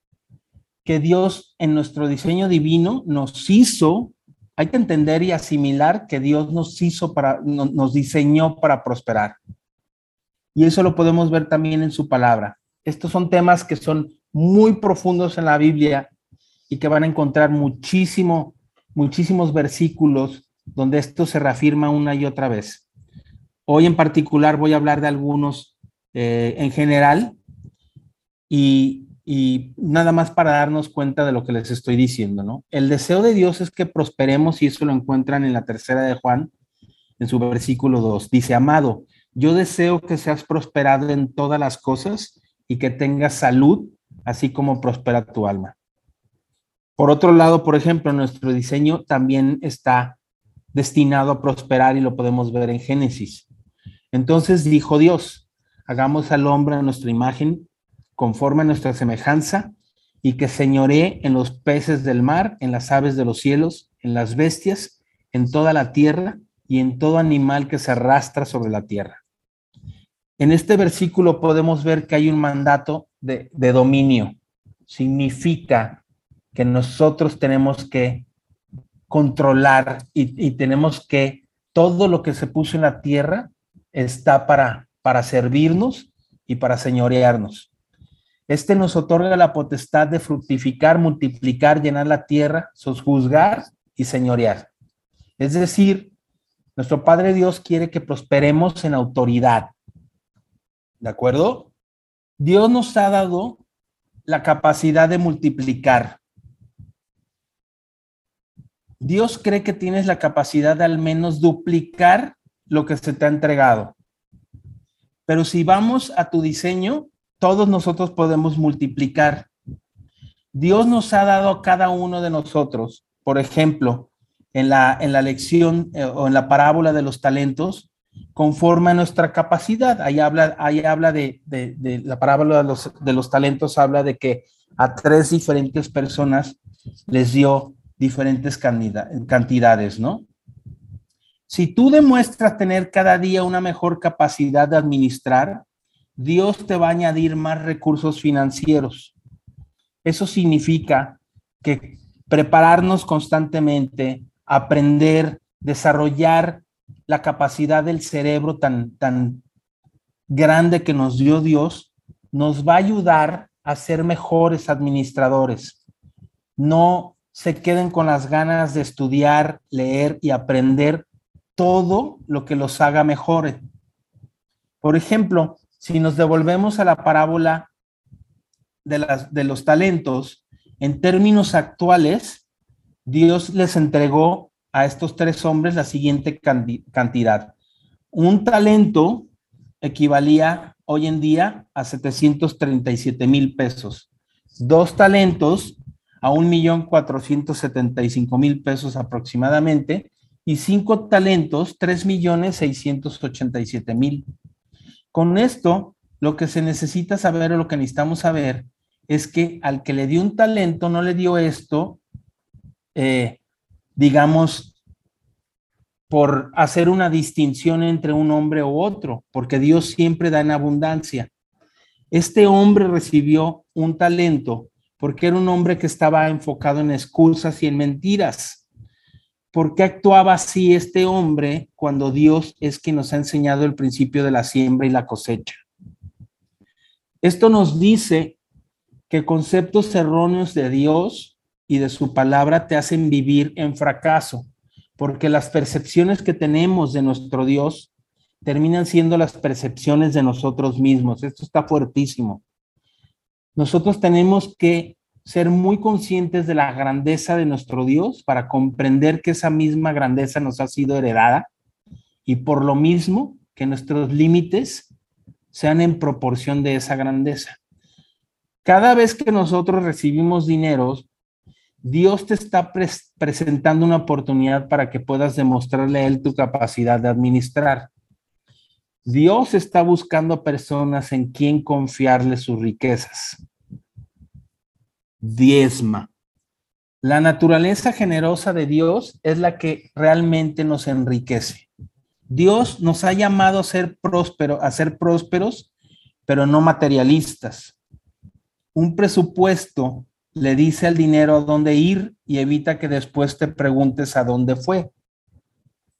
que Dios en nuestro diseño divino nos hizo, hay que entender y asimilar que Dios nos hizo para, nos diseñó para prosperar. Y eso lo podemos ver también en su palabra. Estos son temas que son muy profundos en la Biblia y que van a encontrar muchísimo, muchísimos versículos donde esto se reafirma una y otra vez. Hoy en particular voy a hablar de algunos eh, en general, y, nada más para darnos cuenta de lo que les estoy diciendo, ¿no? El deseo de Dios es que prosperemos y eso lo encuentran en la tercera de Juan, en su versículo 2. Dice, amado, yo deseo que seas prosperado en todas las cosas y que tengas salud, así como prospera tu alma. Por otro lado, por ejemplo, nuestro diseño también está destinado a prosperar y lo podemos ver en Génesis. Entonces dijo Dios, hagamos al hombre a nuestra imagen conforme a nuestra semejanza, y que señoree en los peces del mar, en las aves de los cielos, en las bestias, en toda la tierra y en todo animal que se arrastra sobre la tierra. En este versículo podemos ver que hay un mandato de, dominio. Significa que nosotros tenemos que controlar y, tenemos que, todo lo que se puso en la tierra está para, para servirnos y para señorearnos. Este nos otorga la potestad de fructificar, multiplicar, llenar la tierra, sojuzgar y señorear. Es decir, nuestro Padre Dios quiere que prosperemos en autoridad. ¿De acuerdo? Dios nos ha dado la capacidad de multiplicar. Dios cree que tienes la capacidad de al menos duplicar lo que se te ha entregado. Pero si vamos a tu diseño, todos nosotros podemos multiplicar. Dios nos ha dado a cada uno de nosotros, por ejemplo, en la, en la lección eh, o en la parábola de los talentos, conforme a nuestra capacidad. Ahí habla, ahí habla de, la parábola de los, de los talentos, habla de que a tres diferentes personas les dio diferentes cantidades, ¿no? Si tú demuestras tener cada día una mejor capacidad de administrar, Dios te va a añadir más recursos financieros. Eso significa que prepararnos constantemente, aprender, desarrollar la capacidad del cerebro tan, tan grande que nos dio Dios, nos va a ayudar a ser mejores administradores. No se queden con las ganas de estudiar, leer y aprender todo lo que los haga mejores. Por ejemplo, si nos devolvemos a la parábola de, las, de los talentos, en términos actuales, Dios les entregó a estos tres hombres la siguiente cantidad. Un talento equivalía hoy en día a 737 mil pesos. Dos talentos a un millón cuatrocientos setenta y cinco mil pesos aproximadamente y cinco talentos, tres millones seiscientos ochenta y siete mil. Con esto, lo que se necesita saber o lo que necesitamos saber es que al que le dio un talento no le dio esto, eh, digamos, por hacer una distinción entre un hombre u otro, porque Dios siempre da en abundancia. Este hombre recibió un talento porque era un hombre que estaba enfocado en excusas y en mentiras. ¿Por qué actuaba así este hombre cuando Dios es quien nos ha enseñado el principio de la siembra y la cosecha? Esto nos dice que conceptos erróneos de Dios y de su palabra te hacen vivir en fracaso, porque las percepciones que tenemos de nuestro Dios terminan siendo las percepciones de nosotros mismos. Esto está fuertísimo. Nosotros tenemos que ser muy conscientes de la grandeza de nuestro Dios para comprender que esa misma grandeza nos ha sido heredada y por lo mismo que nuestros límites sean en proporción de esa grandeza. Cada vez que nosotros recibimos dinero, Dios te está presentando una oportunidad para que puedas demostrarle a Él tu capacidad de administrar. Dios está buscando personas en quien confiarle sus riquezas diezma. La naturaleza generosa de Dios es la que realmente nos enriquece. Dios nos ha llamado a ser próspero, a ser prósperos, pero no materialistas. Un presupuesto le dice al dinero a dónde ir y evita que después te preguntes a dónde fue.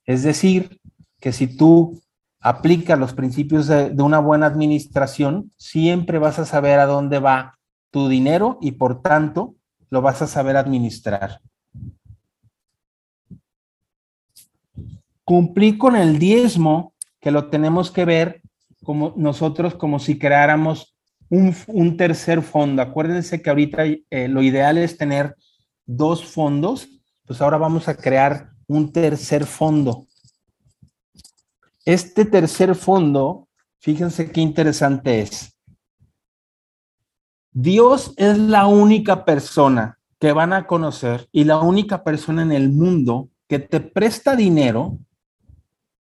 Es decir, que si tú aplicas los principios de, de una buena administración, siempre vas a saber a dónde va tu dinero y por tanto lo vas a saber administrar. Cumplir con el diezmo, que lo tenemos que ver como nosotros como si creáramos un, tercer fondo. Acuérdense que ahorita eh, lo ideal es tener dos fondos, pues ahora vamos a crear un tercer fondo. Este tercer fondo, fíjense qué interesante es. Dios es la única persona que van a conocer y la única persona en el mundo que te presta dinero,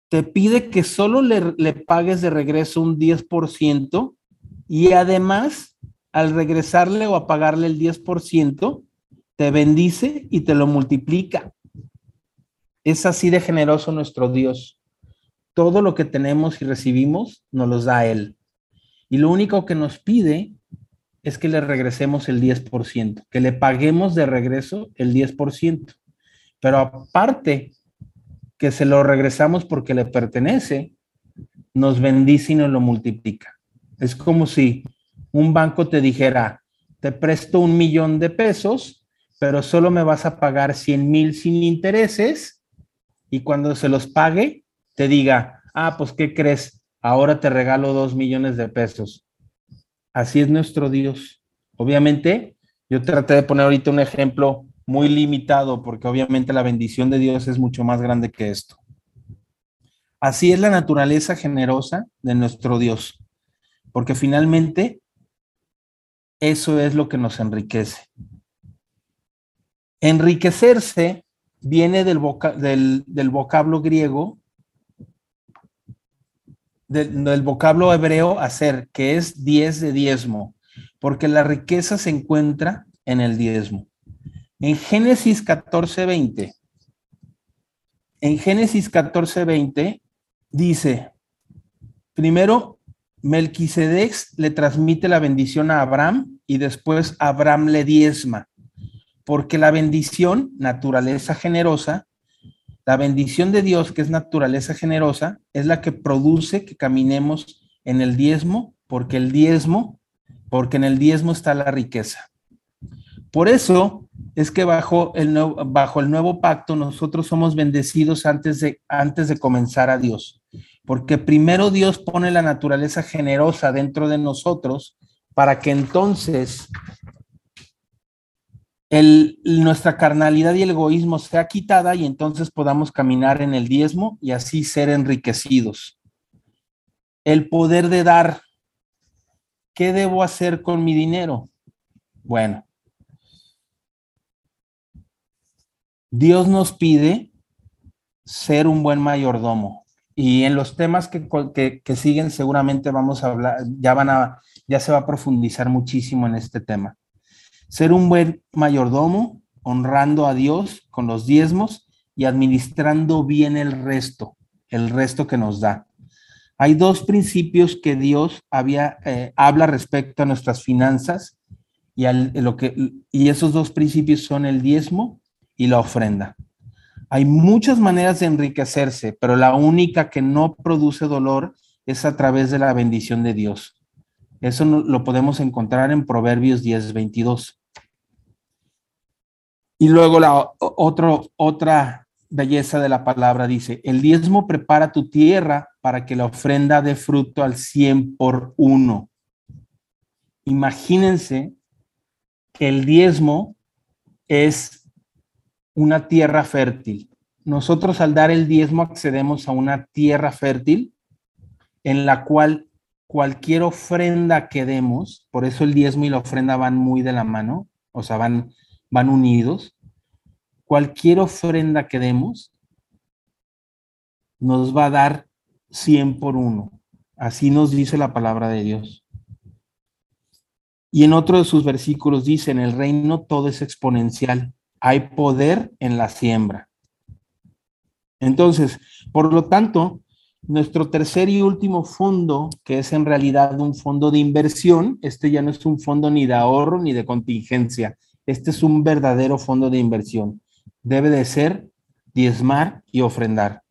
te pide que solo le, pagues de regreso un 10% y además al regresarle o a pagarle el 10%, te bendice y te lo multiplica. Es así de generoso nuestro Dios. Todo lo que tenemos y recibimos nos los da Él. Y lo único que nos pide es que le regresemos el 10%, que le paguemos de regreso el 10%. Pero aparte que se lo regresamos porque le pertenece, nos bendice y nos lo multiplica. Es como si un banco te dijera, te presto un millón de pesos, pero solo me vas a pagar 100 mil sin intereses y cuando se los pague, te diga, ah, pues ¿qué crees? Ahora te regalo dos millones de pesos. Así es nuestro Dios. Obviamente, yo traté de poner ahorita un ejemplo muy limitado porque obviamente la bendición de Dios es mucho más grande que esto. Así es la naturaleza generosa de nuestro Dios, porque finalmente eso es lo que nos enriquece. Enriquecerse viene del, del vocablo griego del, vocablo hebreo hacer, que es diez de diezmo, porque la riqueza se encuentra en el diezmo. En Génesis 14, 20, en Génesis 14, 20 dice, primero, Melquisedec le transmite la bendición a Abraham y después Abraham le diezma, porque la bendición, naturaleza generosa, la bendición de Dios, que es naturaleza generosa, es la que produce que caminemos en el diezmo, porque el diezmo, porque en el diezmo está la riqueza. Por eso es que bajo el nuevo, bajo el nuevo pacto nosotros somos bendecidos antes de, antes de comenzar a Dios, porque primero Dios pone la naturaleza generosa dentro de nosotros para que entonces el, nuestra carnalidad y el egoísmo sea quitada y entonces podamos caminar en el diezmo y así ser enriquecidos. El poder de dar. ¿Qué debo hacer con mi dinero? Bueno, Dios nos pide ser un buen mayordomo. Y en los temas que, que, siguen seguramente vamos a hablar, ya van a, ya se va a profundizar muchísimo en este tema. Ser un buen mayordomo, honrando a Dios con los diezmos y administrando bien el resto, el resto que nos da. Hay dos principios que Dios había, eh, habla respecto a nuestras finanzas y, lo que, y esos dos principios son el diezmo y la ofrenda. Hay muchas maneras de enriquecerse, pero la única que no produce dolor es a través de la bendición de Dios. Eso lo podemos encontrar en Proverbios 10, 22. Y luego la otro, otra belleza de la palabra dice, el diezmo prepara tu tierra para que la ofrenda dé fruto al 100 por uno. Imagínense que el diezmo es una tierra fértil. Nosotros al dar el diezmo accedemos a una tierra fértil en la cual cualquier ofrenda que demos, por eso el diezmo y la ofrenda van muy de la mano, o sea, van, van unidos, cualquier ofrenda que demos nos va a dar 100 por uno. Así nos dice la palabra de Dios. Y en otro de sus versículos dice, en el reino todo es exponencial hay poder en la siembra. Entonces, por lo tanto, nuestro tercer y último fondo, que es en realidad un fondo de inversión, este ya no es un fondo ni de ahorro ni de contingencia, este es un verdadero fondo de inversión. Debe de ser diezmar y ofrendar.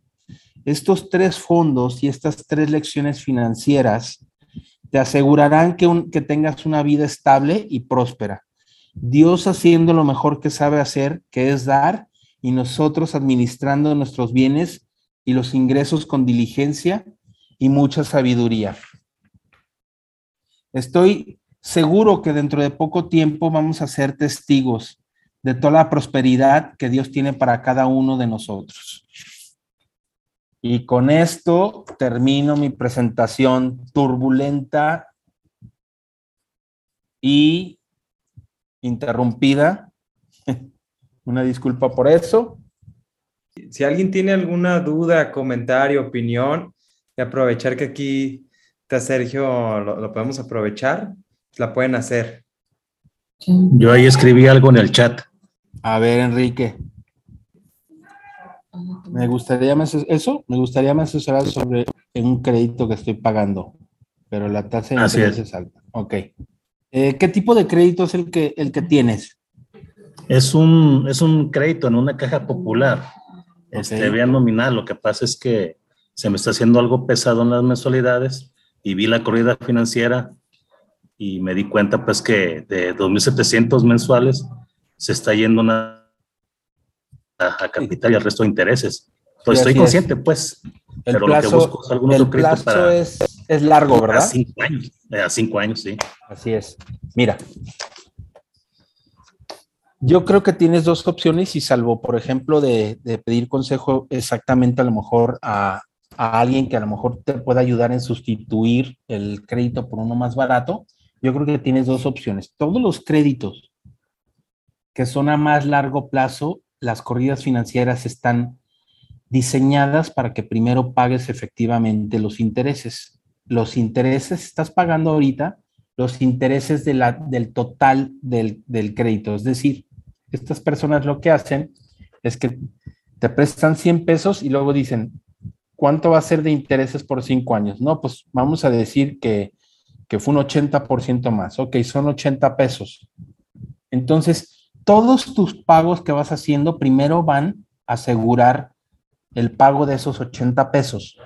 Estos tres fondos y estas tres lecciones financieras te asegurarán que, que tengas una vida estable y próspera. Dios haciendo lo mejor que sabe hacer, que es dar, y nosotros administrando nuestros bienes y los ingresos con diligencia y mucha sabiduría. Estoy seguro que dentro de poco tiempo vamos a ser testigos de toda la prosperidad que Dios tiene para cada uno de nosotros. Y con esto termino mi presentación turbulenta y interrumpida. Una disculpa por eso. Si alguien tiene alguna duda, comentario, opinión, de aprovechar que aquí está Sergio, lo, podemos aprovechar, la pueden hacer. Yo ahí escribí algo en el chat. A ver, Enrique. Me gustaría más eso, me gustaría más asesorar sobre un crédito que estoy pagando, pero la tasa de interés es alta. Ok. Eh, ¿Qué tipo de crédito es el que, el que tienes? Es un, es un crédito en una caja popular. Este, vía nominal. Lo que pasa es que se me está haciendo algo pesado en las mensualidades y vi la corrida financiera y me di cuenta pues que de 2.700 mensuales se está yendo una, a, capital y al resto de intereses. Entonces estoy consciente pues, el pero plazo, lo que busco es el plazo es, es largo, ¿verdad? A cinco años, a cinco años, sí. Así es. Mira, yo creo que tienes dos opciones y salvo, por ejemplo, de, pedir consejo exactamente a lo mejor a, a, alguien que a lo mejor te pueda ayudar en sustituir el crédito por uno más barato, yo creo que tienes dos opciones. Todos los créditos que son a más largo plazo, las corridas financieras están diseñadas para que primero pagues efectivamente los intereses. Los intereses estás pagando ahorita los intereses de la, del total del, del crédito. Es decir, estas personas lo que hacen es que te prestan 100 pesos y luego dicen, ¿cuánto va a ser de intereses por cinco años? No, pues vamos a decir que, que fue un 80% más. Ok, son 80 pesos. Entonces, todos tus pagos que vas haciendo primero van a asegurar el pago de esos 80 pesos.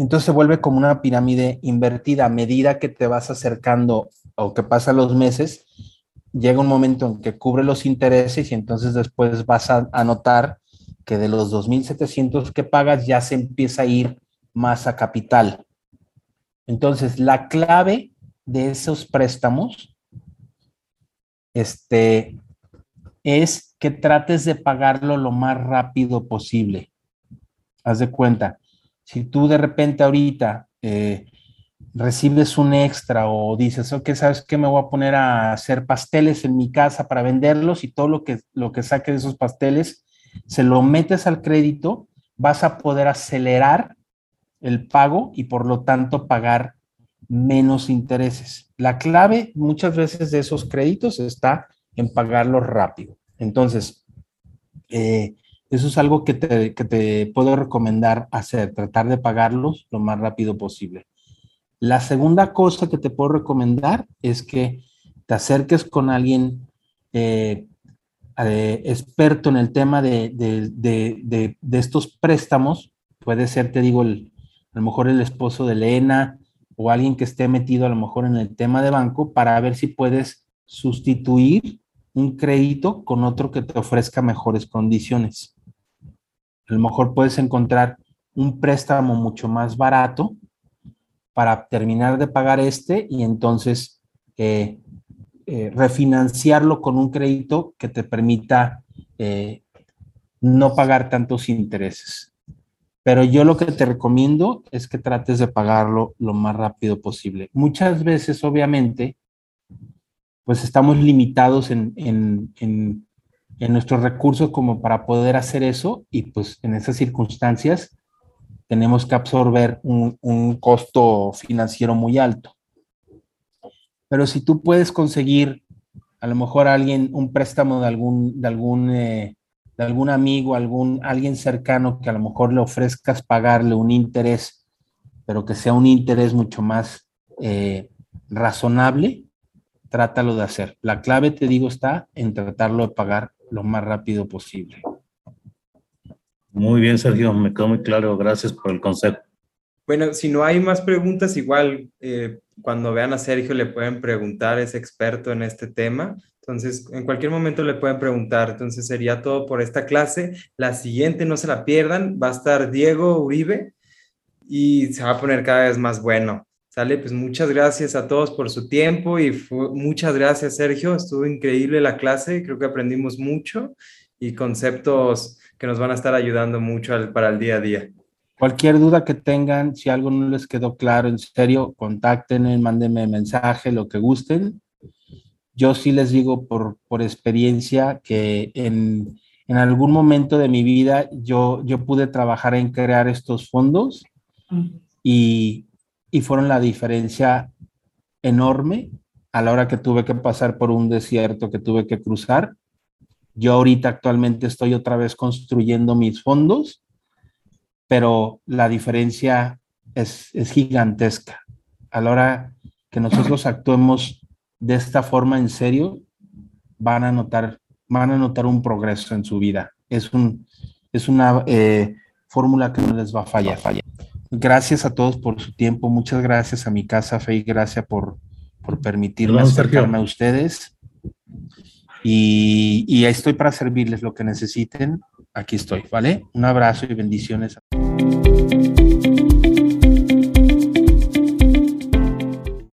Entonces se vuelve como una pirámide invertida. A medida que te vas acercando o que pasan los meses, llega un momento en que cubre los intereses y entonces después vas a, notar que de los 2.700 que pagas ya se empieza a ir más a capital. Entonces, la clave de esos préstamos este, es que trates de pagarlo lo más rápido posible. Haz de cuenta, si tú de repente ahorita eh, recibes un extra o dices, ok, ¿sabes qué? Me voy a poner a hacer pasteles en mi casa para venderlos y todo lo que, lo que saque de esos pasteles, se lo metes al crédito, vas a poder acelerar el pago y por lo tanto pagar menos intereses. La clave muchas veces de esos créditos está en pagarlos rápido. Entonces, eh, eso es algo que te, que te puedo recomendar hacer, tratar de pagarlos lo más rápido posible. La segunda cosa que te puedo recomendar es que te acerques con alguien eh, eh, experto en el tema de, estos préstamos. Puede ser, te digo, a lo mejor el esposo de Elena o alguien que esté metido a lo mejor en el tema de banco para ver si puedes sustituir un crédito con otro que te ofrezca mejores condiciones. A lo mejor puedes encontrar un préstamo mucho más barato para terminar de pagar este y entonces eh, eh, refinanciarlo con un crédito que te permita eh, no pagar tantos intereses. Pero yo lo que te recomiendo es que trates de pagarlo lo más rápido posible. Muchas veces, obviamente, pues estamos limitados en, en, en, en nuestros recursos como para poder hacer eso y pues en esas circunstancias tenemos que absorber un, costo financiero muy alto. Pero si tú puedes conseguir a lo mejor alguien, un préstamo de algún, de algún, eh, de algún amigo, algún, alguien cercano que a lo mejor le ofrezcas pagarle un interés, pero que sea un interés mucho más eh, razonable, trátalo de hacer. La clave, te digo, está en tratarlo de pagar lo más rápido posible. Muy bien, Sergio, me quedó muy claro. Gracias por el concepto. Bueno, si no hay más preguntas, igual eh, cuando vean a Sergio le pueden preguntar, es experto en este tema. Entonces, en cualquier momento le pueden preguntar. Entonces, sería todo por esta clase. La siguiente, no se la pierdan, va a estar Diego Uribe y se va a poner cada vez más bueno. Sale, pues muchas gracias a todos por su tiempo y muchas gracias, Sergio. Estuvo increíble la clase, creo que aprendimos mucho y conceptos que nos van a estar ayudando mucho para el día a día. Cualquier duda que tengan, si algo no les quedó claro, en serio, contáctenme, mándenme mensaje, lo que gusten. Yo sí les digo por, por experiencia que en, en algún momento de mi vida yo, yo pude trabajar en crear estos fondos y, y fueron la diferencia enorme a la hora que tuve que pasar por un desierto que tuve que cruzar yo ahorita actualmente estoy otra vez construyendo mis fondos, pero la diferencia es, gigantesca. A la hora que nosotros actuemos de esta forma en serio, van a notar, van a notar un progreso en su vida. Es, un, es una eh, fórmula que no les va a fallar, Gracias a todos por su tiempo. Muchas gracias a mi casa, Fe, gracias por, por permitirme acercarme a ustedes. Y, y estoy para servirles lo que necesiten. Aquí estoy, ¿vale? Un abrazo y bendiciones.